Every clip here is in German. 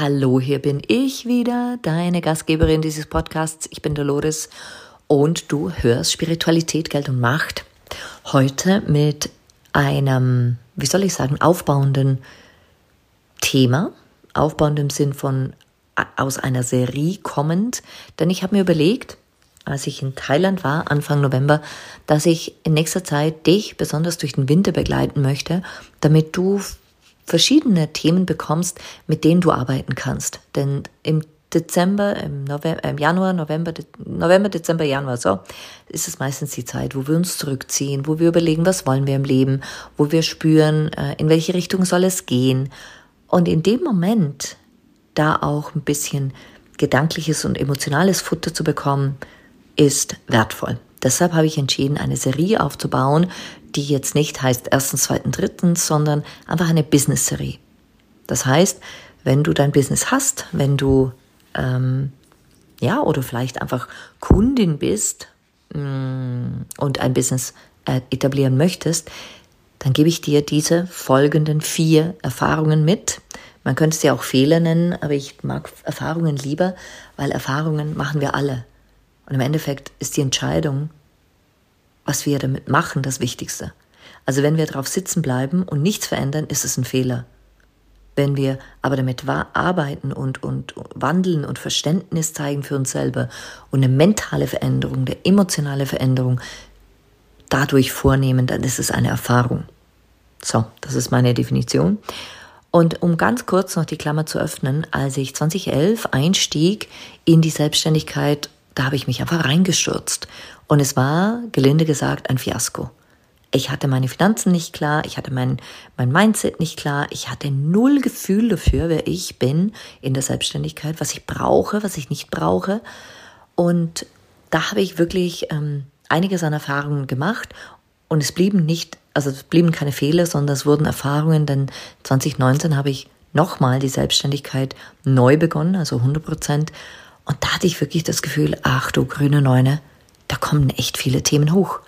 Hallo, hier bin ich wieder, deine Gastgeberin dieses Podcasts. Ich bin Dolores und du hörst Spiritualität, Geld und Macht. Heute mit einem, wie soll ich sagen, aufbauenden Thema. Aufbauend im Sinn von aus einer Serie kommend. Denn ich habe mir überlegt, als ich in Thailand war, Anfang November, dass ich in nächster Zeit dich besonders durch den Winter begleiten möchte, damit du verschiedene Themen bekommst, mit denen du arbeiten kannst. Denn im Dezember, im, November, im Januar, November, De November, Dezember, Januar, so, ist es meistens die Zeit, wo wir uns zurückziehen, wo wir überlegen, was wollen wir im Leben, wo wir spüren, äh, in welche Richtung soll es gehen. Und in dem Moment, da auch ein bisschen gedankliches und emotionales Futter zu bekommen, ist wertvoll. Deshalb habe ich entschieden, eine Serie aufzubauen, die jetzt nicht heißt erstens, zweiten, drittens, sondern einfach eine Business-Serie. Das heißt, wenn du dein Business hast, wenn du ähm, ja oder vielleicht einfach Kundin bist mh, mm, und ein Business äh, etablieren möchtest, dann gebe ich dir diese folgenden vier Erfahrungen mit. Man könnte sie auch Fehler nennen, aber ich mag Erfahrungen lieber, weil Erfahrungen machen wir alle. Und im Endeffekt ist die Entscheidung, was wir damit machen, das Wichtigste. Also wenn wir darauf sitzen bleiben und nichts verändern, ist es ein Fehler. Wenn wir aber damit arbeiten und, und wandeln und Verständnis zeigen für uns selber und eine mentale Veränderung, eine emotionale Veränderung dadurch vornehmen, dann ist es eine Erfahrung. So, das ist meine Definition. Und um ganz kurz noch die Klammer zu öffnen, als ich 2011 einstieg in die Selbstständigkeit, da habe ich mich einfach reingestürzt. Und es war, gelinde gesagt, ein Fiasko. Ich hatte meine Finanzen nicht klar, ich hatte mein, mein Mindset nicht klar, ich hatte null Gefühl dafür, wer ich bin in der Selbstständigkeit, was ich brauche, was ich nicht brauche. Und da habe ich wirklich ähm, einiges an Erfahrungen gemacht und es blieben nicht, also es blieben keine Fehler, sondern es wurden Erfahrungen, denn 2019 habe ich nochmal die Selbstständigkeit neu begonnen, also 100 Prozent. Und da hatte ich wirklich das Gefühl, ach du grüne Neune, da kommen echt viele Themen hoch.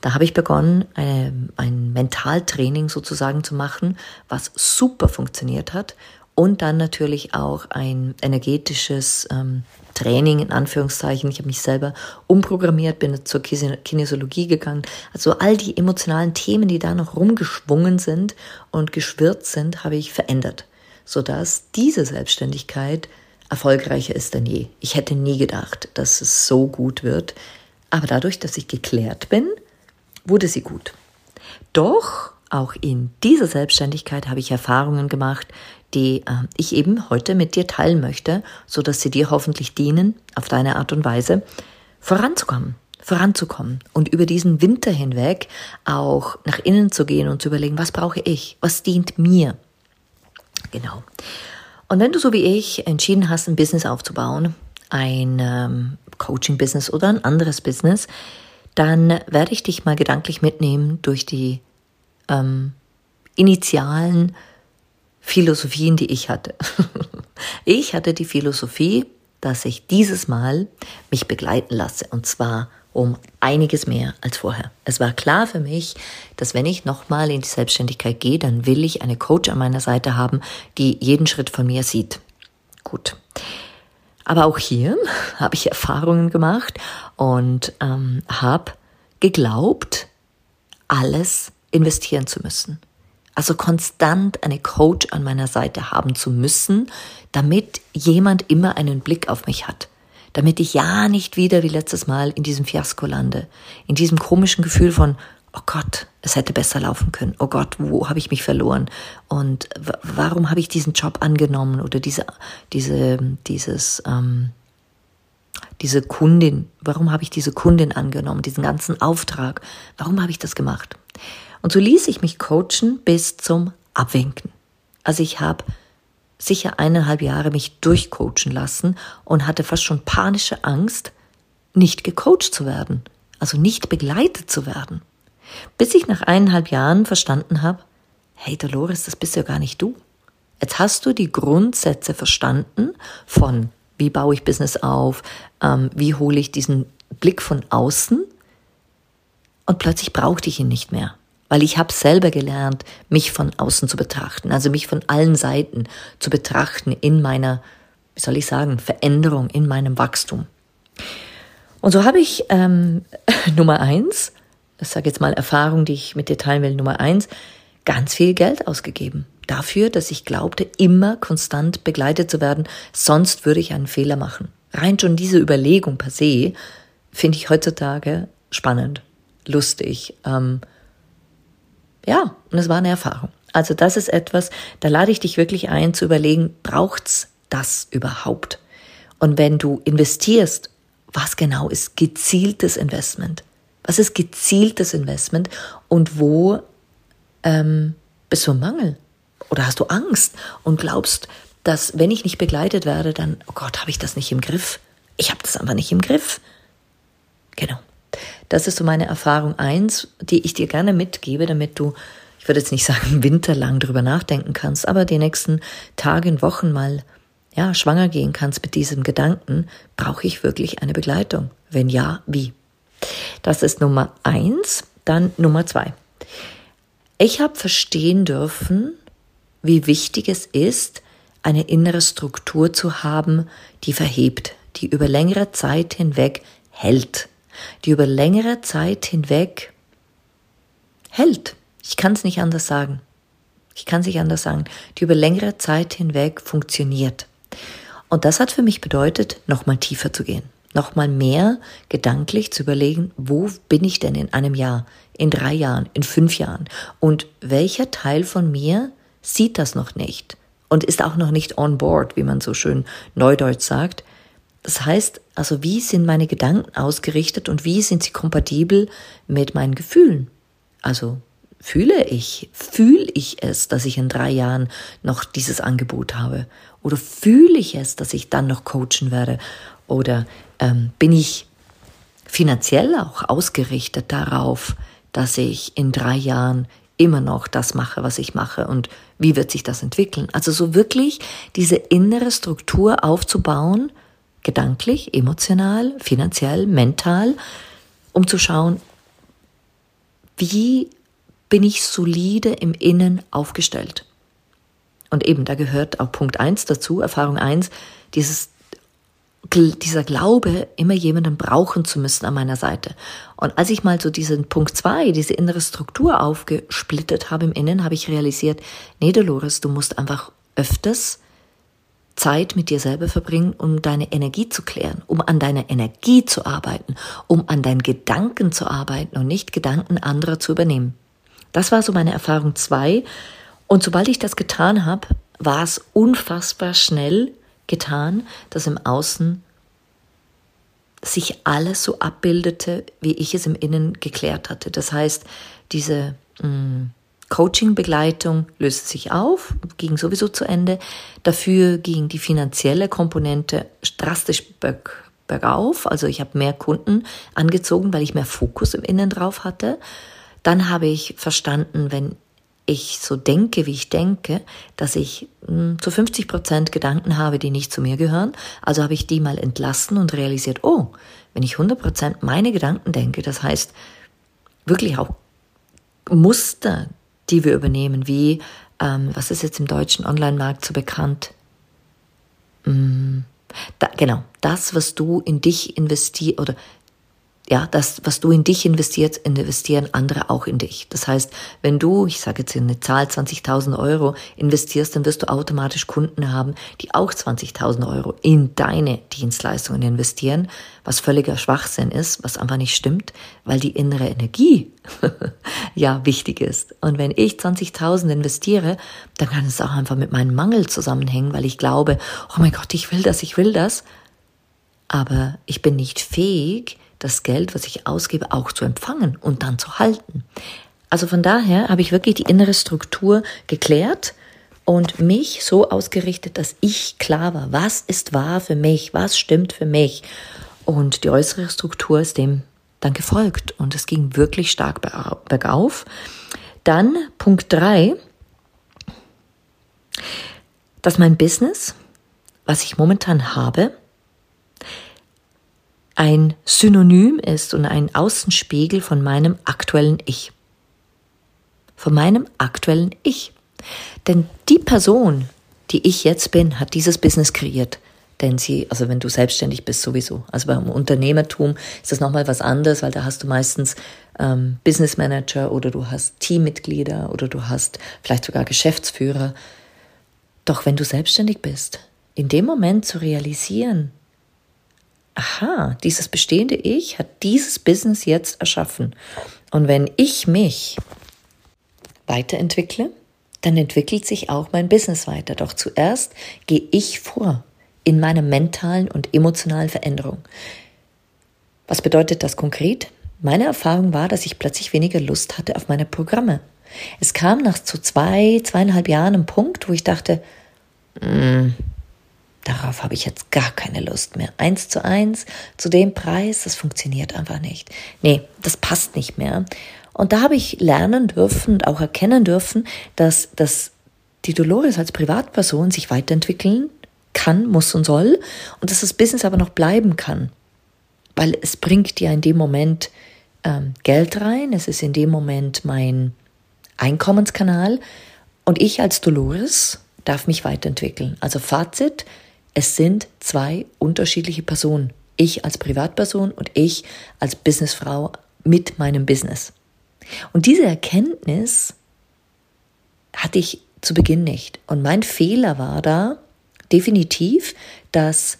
Da habe ich begonnen, eine, ein Mentaltraining sozusagen zu machen, was super funktioniert hat. Und dann natürlich auch ein energetisches ähm, Training in Anführungszeichen. Ich habe mich selber umprogrammiert, bin zur Kinesiologie gegangen. Also all die emotionalen Themen, die da noch rumgeschwungen sind und geschwirrt sind, habe ich verändert, sodass diese Selbstständigkeit erfolgreicher ist denn je. Ich hätte nie gedacht, dass es so gut wird. Aber dadurch, dass ich geklärt bin, wurde sie gut. Doch auch in dieser Selbstständigkeit habe ich Erfahrungen gemacht, die äh, ich eben heute mit dir teilen möchte, so dass sie dir hoffentlich dienen, auf deine Art und Weise voranzukommen, voranzukommen und über diesen Winter hinweg auch nach innen zu gehen und zu überlegen, was brauche ich, was dient mir. Genau. Und wenn du so wie ich entschieden hast, ein Business aufzubauen, ein ähm, Coaching-Business oder ein anderes Business, dann werde ich dich mal gedanklich mitnehmen durch die ähm, initialen Philosophien, die ich hatte. ich hatte die Philosophie, dass ich dieses Mal mich begleiten lasse und zwar um einiges mehr als vorher. Es war klar für mich, dass wenn ich nochmal in die Selbstständigkeit gehe, dann will ich eine Coach an meiner Seite haben, die jeden Schritt von mir sieht. Gut. Aber auch hier habe ich Erfahrungen gemacht und ähm, habe geglaubt, alles investieren zu müssen. Also konstant eine Coach an meiner Seite haben zu müssen, damit jemand immer einen Blick auf mich hat. Damit ich ja nicht wieder wie letztes Mal in diesem Fiasko lande. In diesem komischen Gefühl von, oh Gott, es hätte besser laufen können. Oh Gott, wo habe ich mich verloren? Und warum habe ich diesen Job angenommen oder diese, diese, dieses, ähm, diese Kundin, warum habe ich diese Kundin angenommen, diesen ganzen Auftrag? Warum habe ich das gemacht? Und so ließ ich mich coachen bis zum Abwinken. Also ich habe sicher eineinhalb Jahre mich durchcoachen lassen und hatte fast schon panische Angst, nicht gecoacht zu werden, also nicht begleitet zu werden. Bis ich nach eineinhalb Jahren verstanden habe, hey Dolores, das bist ja gar nicht du. Jetzt hast du die Grundsätze verstanden von, wie baue ich Business auf, ähm, wie hole ich diesen Blick von außen und plötzlich brauchte ich ihn nicht mehr, weil ich habe selber gelernt, mich von außen zu betrachten, also mich von allen Seiten zu betrachten in meiner, wie soll ich sagen, Veränderung, in meinem Wachstum. Und so habe ich ähm, Nummer eins ich sage jetzt mal Erfahrung, die ich mit dir teilen will, Nummer eins, ganz viel Geld ausgegeben. Dafür, dass ich glaubte, immer konstant begleitet zu werden, sonst würde ich einen Fehler machen. Rein schon diese Überlegung per se finde ich heutzutage spannend, lustig. Ähm, ja, und es war eine Erfahrung. Also das ist etwas, da lade ich dich wirklich ein zu überlegen, braucht's das überhaupt? Und wenn du investierst, was genau ist gezieltes Investment? Was ist gezieltes Investment und wo ähm, bist du im Mangel? Oder hast du Angst und glaubst, dass wenn ich nicht begleitet werde, dann, oh Gott, habe ich das nicht im Griff? Ich habe das einfach nicht im Griff. Genau. Das ist so meine Erfahrung eins, die ich dir gerne mitgebe, damit du, ich würde jetzt nicht sagen, winterlang drüber nachdenken kannst, aber die nächsten Tage und Wochen mal ja, schwanger gehen kannst mit diesem Gedanken, brauche ich wirklich eine Begleitung? Wenn ja, wie? Das ist Nummer eins. Dann Nummer zwei. Ich habe verstehen dürfen, wie wichtig es ist, eine innere Struktur zu haben, die verhebt, die über längere Zeit hinweg hält, die über längere Zeit hinweg hält. Ich kann es nicht anders sagen. Ich kann es nicht anders sagen, die über längere Zeit hinweg funktioniert. Und das hat für mich bedeutet, nochmal tiefer zu gehen nochmal mehr gedanklich zu überlegen, wo bin ich denn in einem Jahr, in drei Jahren, in fünf Jahren und welcher Teil von mir sieht das noch nicht und ist auch noch nicht on board, wie man so schön neudeutsch sagt. Das heißt, also wie sind meine Gedanken ausgerichtet und wie sind sie kompatibel mit meinen Gefühlen? Also fühle ich, fühle ich es, dass ich in drei Jahren noch dieses Angebot habe? Oder fühle ich es, dass ich dann noch coachen werde? Oder ähm, bin ich finanziell auch ausgerichtet darauf, dass ich in drei Jahren immer noch das mache, was ich mache und wie wird sich das entwickeln? Also so wirklich diese innere Struktur aufzubauen, gedanklich, emotional, finanziell, mental, um zu schauen, wie bin ich solide im Innen aufgestellt. Und eben, da gehört auch Punkt eins dazu, Erfahrung eins, dieses dieser Glaube, immer jemanden brauchen zu müssen an meiner Seite. Und als ich mal so diesen Punkt zwei, diese innere Struktur aufgesplittet habe im Innen, habe ich realisiert, nee, Dolores, du musst einfach öfters Zeit mit dir selber verbringen, um deine Energie zu klären, um an deiner Energie zu arbeiten, um an deinen Gedanken zu arbeiten und nicht Gedanken anderer zu übernehmen. Das war so meine Erfahrung zwei. Und sobald ich das getan habe, war es unfassbar schnell, getan, dass im Außen sich alles so abbildete, wie ich es im Innen geklärt hatte. Das heißt, diese mm, Coaching-Begleitung löste sich auf, ging sowieso zu Ende. Dafür ging die finanzielle Komponente drastisch berg, bergauf. Also ich habe mehr Kunden angezogen, weil ich mehr Fokus im Innen drauf hatte. Dann habe ich verstanden, wenn ich so denke, wie ich denke, dass ich mh, hm, zu 50 Prozent Gedanken habe, die nicht zu mir gehören. Also habe ich die mal entlassen und realisiert, oh, wenn ich 100 Prozent meine Gedanken denke, das heißt wirklich auch Muster, die wir übernehmen, wie, ähm, was ist jetzt im deutschen Online-Markt so bekannt? Hm, da, genau, das, was du in dich investierst oder ja, das, was du in dich investierst, investieren andere auch in dich. Das heißt, wenn du, ich sage jetzt eine Zahl 20.000 Euro investierst, dann wirst du automatisch Kunden haben, die auch 20.000 Euro in deine Dienstleistungen investieren, was völliger Schwachsinn ist, was einfach nicht stimmt, weil die innere Energie ja wichtig ist. Und wenn ich 20.000 investiere, dann kann es auch einfach mit meinem Mangel zusammenhängen, weil ich glaube, oh mein Gott, ich will das, ich will das. Aber ich bin nicht fähig, das Geld, was ich ausgebe, auch zu empfangen und dann zu halten. Also von daher habe ich wirklich die innere Struktur geklärt und mich so ausgerichtet, dass ich klar war, was ist wahr für mich, was stimmt für mich. Und die äußere Struktur ist dem dann gefolgt und es ging wirklich stark bergauf. Dann Punkt drei, dass mein Business, was ich momentan habe, ein Synonym ist und ein Außenspiegel von meinem aktuellen Ich. Von meinem aktuellen Ich. Denn die Person, die ich jetzt bin, hat dieses Business kreiert. Denn sie, also wenn du selbstständig bist, sowieso. Also beim Unternehmertum ist das nochmal was anderes, weil da hast du meistens ähm, Business Manager oder du hast Teammitglieder oder du hast vielleicht sogar Geschäftsführer. Doch wenn du selbstständig bist, in dem Moment zu realisieren, aha, dieses bestehende Ich hat dieses Business jetzt erschaffen. Und wenn ich mich weiterentwickle, dann entwickelt sich auch mein Business weiter. Doch zuerst gehe ich vor in meiner mentalen und emotionalen Veränderung. Was bedeutet das konkret? Meine Erfahrung war, dass ich plötzlich weniger Lust hatte auf meine Programme. Es kam nach so zwei, zweieinhalb Jahren ein Punkt, wo ich dachte, mm, Darauf habe ich jetzt gar keine Lust mehr. Eins zu eins, zu dem Preis, das funktioniert einfach nicht. Nee, das passt nicht mehr. Und da habe ich lernen dürfen und auch erkennen dürfen, dass, dass die Dolores als Privatperson sich weiterentwickeln kann, muss und soll und dass das Business aber noch bleiben kann. Weil es bringt ja in dem Moment ähm, Geld rein, es ist in dem Moment mein Einkommenskanal und ich als Dolores darf mich weiterentwickeln. Also Fazit, es sind zwei unterschiedliche Personen. Ich als Privatperson und ich als Businessfrau mit meinem Business. Und diese Erkenntnis hatte ich zu Beginn nicht. Und mein Fehler war da definitiv, dass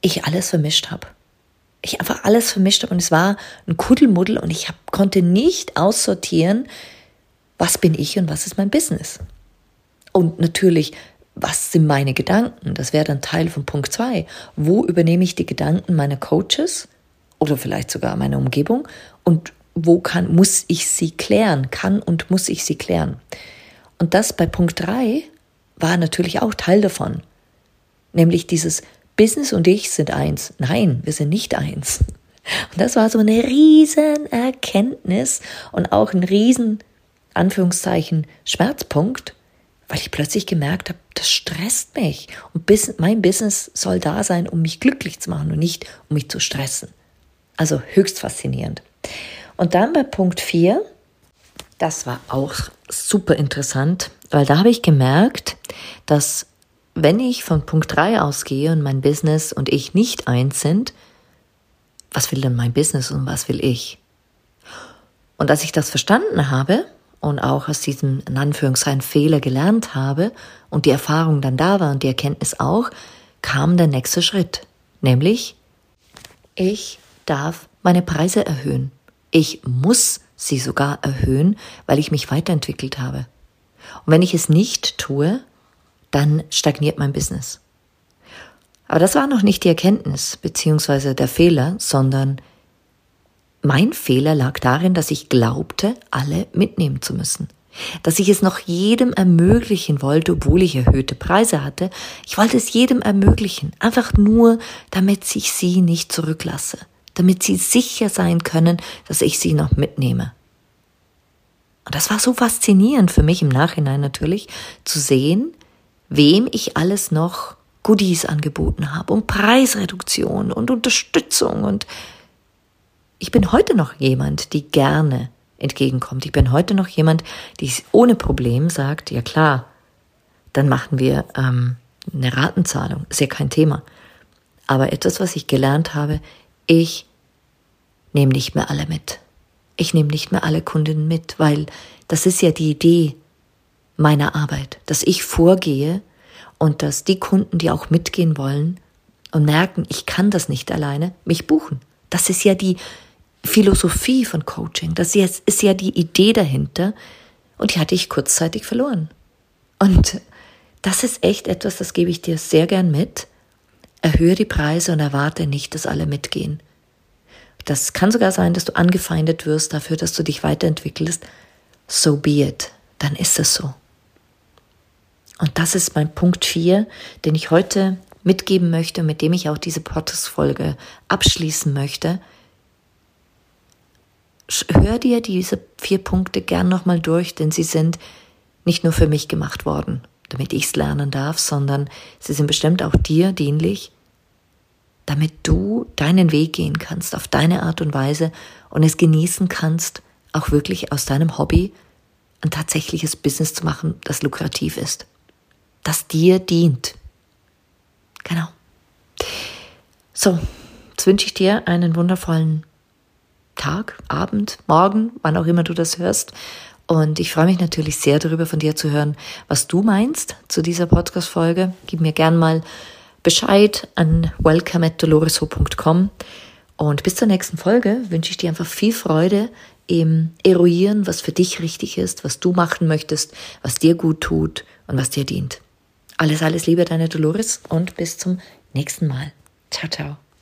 ich alles vermischt habe. Ich einfach alles vermischt habe und es war ein Kuddelmuddel und ich hab, konnte nicht aussortieren, was bin ich und was ist mein Business. Und natürlich was sind meine Gedanken? Das wäre dann Teil von Punkt zwei. Wo übernehme ich die Gedanken meiner Coaches oder vielleicht sogar meiner Umgebung und wo kann, muss ich sie klären? Kann und muss ich sie klären? Und das bei Punkt drei war natürlich auch Teil davon. Nämlich dieses Business und ich sind eins. Nein, wir sind nicht eins. Und das war so eine riesen Erkenntnis und auch ein riesen Anführungszeichen Schmerzpunkt, weil ich plötzlich gemerkt habe, das stresst mich. Und mein Business soll da sein, um mich glücklich zu machen und nicht um mich zu stressen. Also höchst faszinierend. Und dann bei Punkt 4, das war auch super interessant, weil da habe ich gemerkt, dass wenn ich von Punkt 3 ausgehe und mein Business und ich nicht eins sind, was will denn mein Business und was will ich? Und als ich das verstanden habe, und auch aus diesem in Anführungszeichen Fehler gelernt habe und die Erfahrung dann da war und die Erkenntnis auch, kam der nächste Schritt, nämlich ich darf meine Preise erhöhen. Ich muss sie sogar erhöhen, weil ich mich weiterentwickelt habe. Und wenn ich es nicht tue, dann stagniert mein Business. Aber das war noch nicht die Erkenntnis beziehungsweise der Fehler, sondern mein Fehler lag darin, dass ich glaubte, alle mitnehmen zu müssen. Dass ich es noch jedem ermöglichen wollte, obwohl ich erhöhte Preise hatte. Ich wollte es jedem ermöglichen, einfach nur, damit ich sie nicht zurücklasse, damit sie sicher sein können, dass ich sie noch mitnehme. Und das war so faszinierend für mich im Nachhinein natürlich, zu sehen, wem ich alles noch Goodies angeboten habe und Preisreduktion und Unterstützung und ich bin heute noch jemand, die gerne entgegenkommt. Ich bin heute noch jemand, die ohne Problem sagt, ja klar, dann machen wir ähm, eine Ratenzahlung. Ist ja kein Thema. Aber etwas, was ich gelernt habe, ich nehme nicht mehr alle mit. Ich nehme nicht mehr alle Kundinnen mit, weil das ist ja die Idee meiner Arbeit, dass ich vorgehe und dass die Kunden, die auch mitgehen wollen und merken, ich kann das nicht alleine, mich buchen. Das ist ja die Philosophie von Coaching. Das ist ja die Idee dahinter. Und die hatte ich kurzzeitig verloren. Und das ist echt etwas, das gebe ich dir sehr gern mit. Erhöhe die Preise und erwarte nicht, dass alle mitgehen. Das kann sogar sein, dass du angefeindet wirst dafür, dass du dich weiterentwickelst. So be it. Dann ist es so. Und das ist mein Punkt 4, den ich heute mitgeben möchte, mit dem ich auch diese Podcast-Folge abschließen möchte. Hör dir diese vier Punkte gern nochmal durch, denn sie sind nicht nur für mich gemacht worden, damit ich es lernen darf, sondern sie sind bestimmt auch dir dienlich, damit du deinen Weg gehen kannst auf deine Art und Weise und es genießen kannst, auch wirklich aus deinem Hobby ein tatsächliches Business zu machen, das lukrativ ist, das dir dient. Genau. So, jetzt wünsche ich dir einen wundervollen Tag, Abend, Morgen, wann auch immer du das hörst. Und ich freue mich natürlich sehr darüber, von dir zu hören, was du meinst zu dieser Podcast-Folge. Gib mir gern mal Bescheid an welcome@doloresho.com. Und bis zur nächsten Folge wünsche ich dir einfach viel Freude im Eruieren, was für dich richtig ist, was du machen möchtest, was dir gut tut und was dir dient. Alles, alles Liebe, deine Dolores und bis zum nächsten Mal. Ciao, ciao.